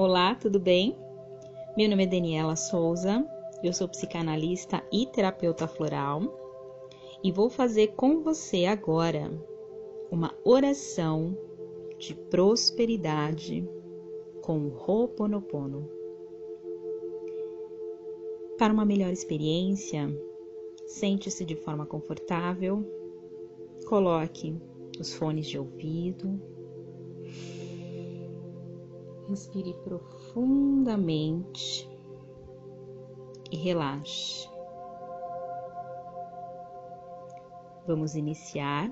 Olá, tudo bem? Meu nome é Daniela Souza, eu sou psicanalista e terapeuta floral e vou fazer com você agora uma oração de prosperidade com o Ho'oponopono. Para uma melhor experiência, sente-se de forma confortável, coloque os fones de ouvido Respire profundamente e relaxe. Vamos iniciar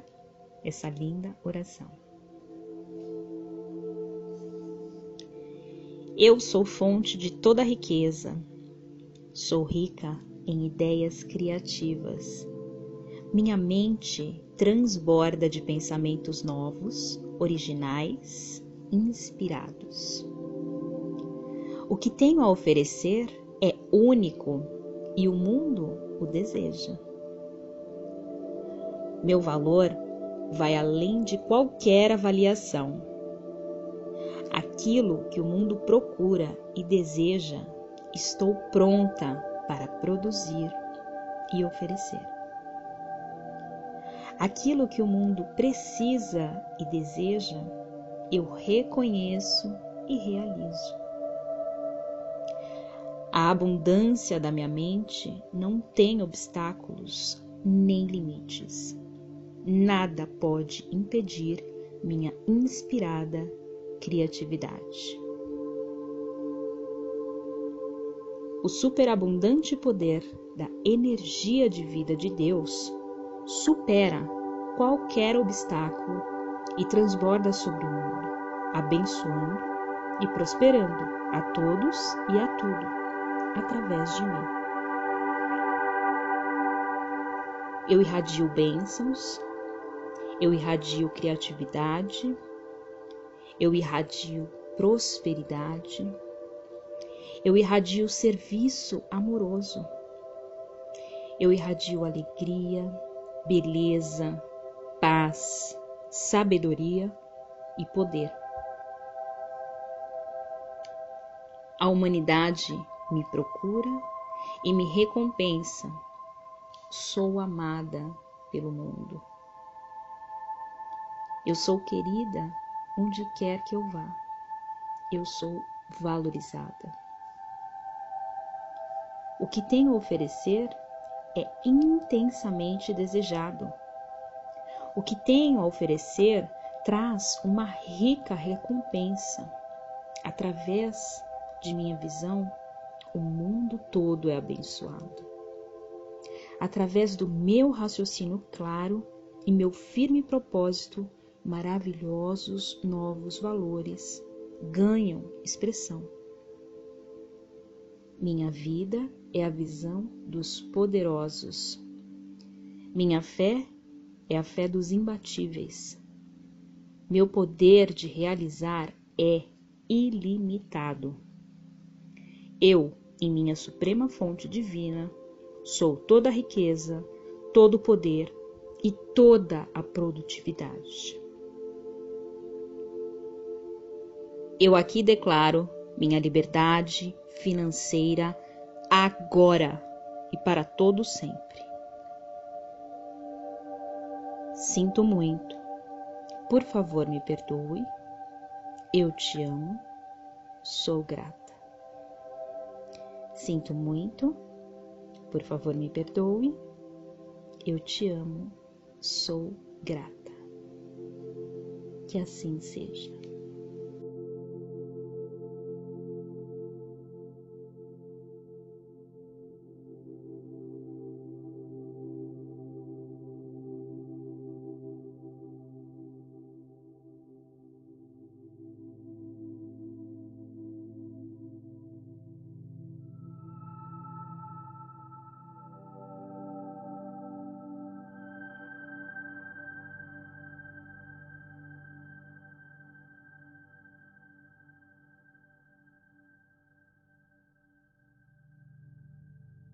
essa linda oração. Eu sou fonte de toda riqueza. Sou rica em ideias criativas. Minha mente transborda de pensamentos novos, originais inspirados. O que tenho a oferecer é único e o mundo o deseja. Meu valor vai além de qualquer avaliação. Aquilo que o mundo procura e deseja, estou pronta para produzir e oferecer. Aquilo que o mundo precisa e deseja, eu reconheço e realizo. A abundância da minha mente não tem obstáculos nem limites. Nada pode impedir minha inspirada criatividade. O superabundante poder da energia de vida de Deus supera qualquer obstáculo e transborda sobre o mundo abençoando e prosperando a todos e a tudo através de mim. Eu irradio bênçãos, eu irradio criatividade, eu irradio prosperidade, eu irradio serviço amoroso, eu irradio alegria, beleza, paz, sabedoria e poder. A humanidade me procura e me recompensa. Sou amada pelo mundo. Eu sou querida onde quer que eu vá. Eu sou valorizada. O que tenho a oferecer é intensamente desejado. O que tenho a oferecer traz uma rica recompensa através de minha visão, o mundo todo é abençoado. Através do meu raciocínio claro e meu firme propósito, maravilhosos novos valores ganham expressão. Minha vida é a visão dos poderosos. Minha fé é a fé dos imbatíveis. Meu poder de realizar é ilimitado. Eu, em minha suprema fonte divina, sou toda a riqueza, todo o poder e toda a produtividade. Eu aqui declaro minha liberdade financeira agora e para todo sempre. Sinto muito. Por favor, me perdoe. Eu te amo. Sou grata. Sinto muito, por favor me perdoe. Eu te amo, sou grata. Que assim seja.